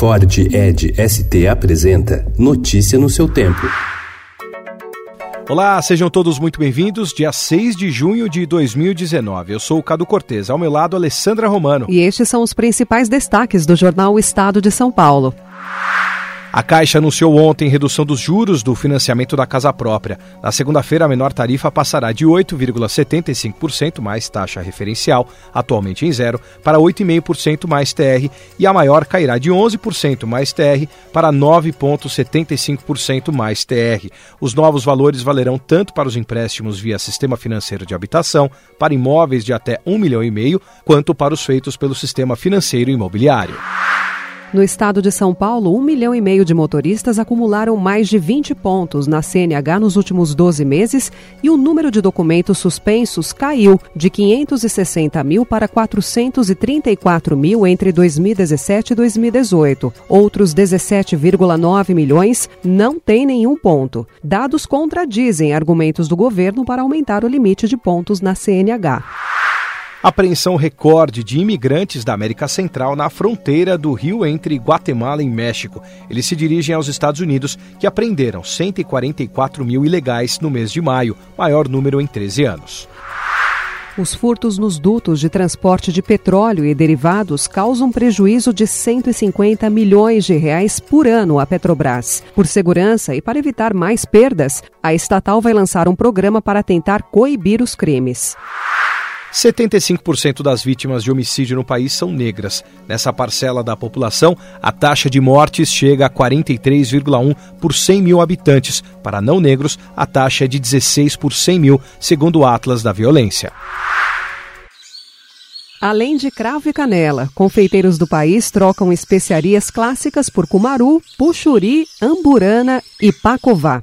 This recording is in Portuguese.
Ford Ed ST apresenta Notícia no seu tempo. Olá, sejam todos muito bem-vindos. Dia 6 de junho de 2019. Eu sou o Cado Cortez, ao meu lado, Alessandra Romano. E estes são os principais destaques do jornal O Estado de São Paulo. A Caixa anunciou ontem redução dos juros do financiamento da casa própria. Na segunda-feira, a menor tarifa passará de 8,75% mais taxa referencial, atualmente em zero, para 8,5% mais TR, e a maior cairá de 11% mais TR para 9,75% mais TR. Os novos valores valerão tanto para os empréstimos via sistema financeiro de habitação, para imóveis de até 1 milhão e meio, quanto para os feitos pelo sistema financeiro imobiliário. No estado de São Paulo, um milhão e meio de motoristas acumularam mais de 20 pontos na CNH nos últimos 12 meses e o número de documentos suspensos caiu de 560 mil para 434 mil entre 2017 e 2018. Outros 17,9 milhões não têm nenhum ponto. Dados contradizem argumentos do governo para aumentar o limite de pontos na CNH apreensão recorde de imigrantes da América Central na fronteira do rio entre Guatemala e México. Eles se dirigem aos Estados Unidos, que apreenderam 144 mil ilegais no mês de maio, maior número em 13 anos. Os furtos nos dutos de transporte de petróleo e derivados causam prejuízo de 150 milhões de reais por ano à Petrobras. Por segurança e para evitar mais perdas, a estatal vai lançar um programa para tentar coibir os crimes. 75% das vítimas de homicídio no país são negras. Nessa parcela da população, a taxa de mortes chega a 43,1 por 100 mil habitantes. Para não negros, a taxa é de 16 por 100 mil, segundo o Atlas da Violência. Além de cravo e canela, confeiteiros do país trocam especiarias clássicas por cumaru, puxuri, amburana e pacová.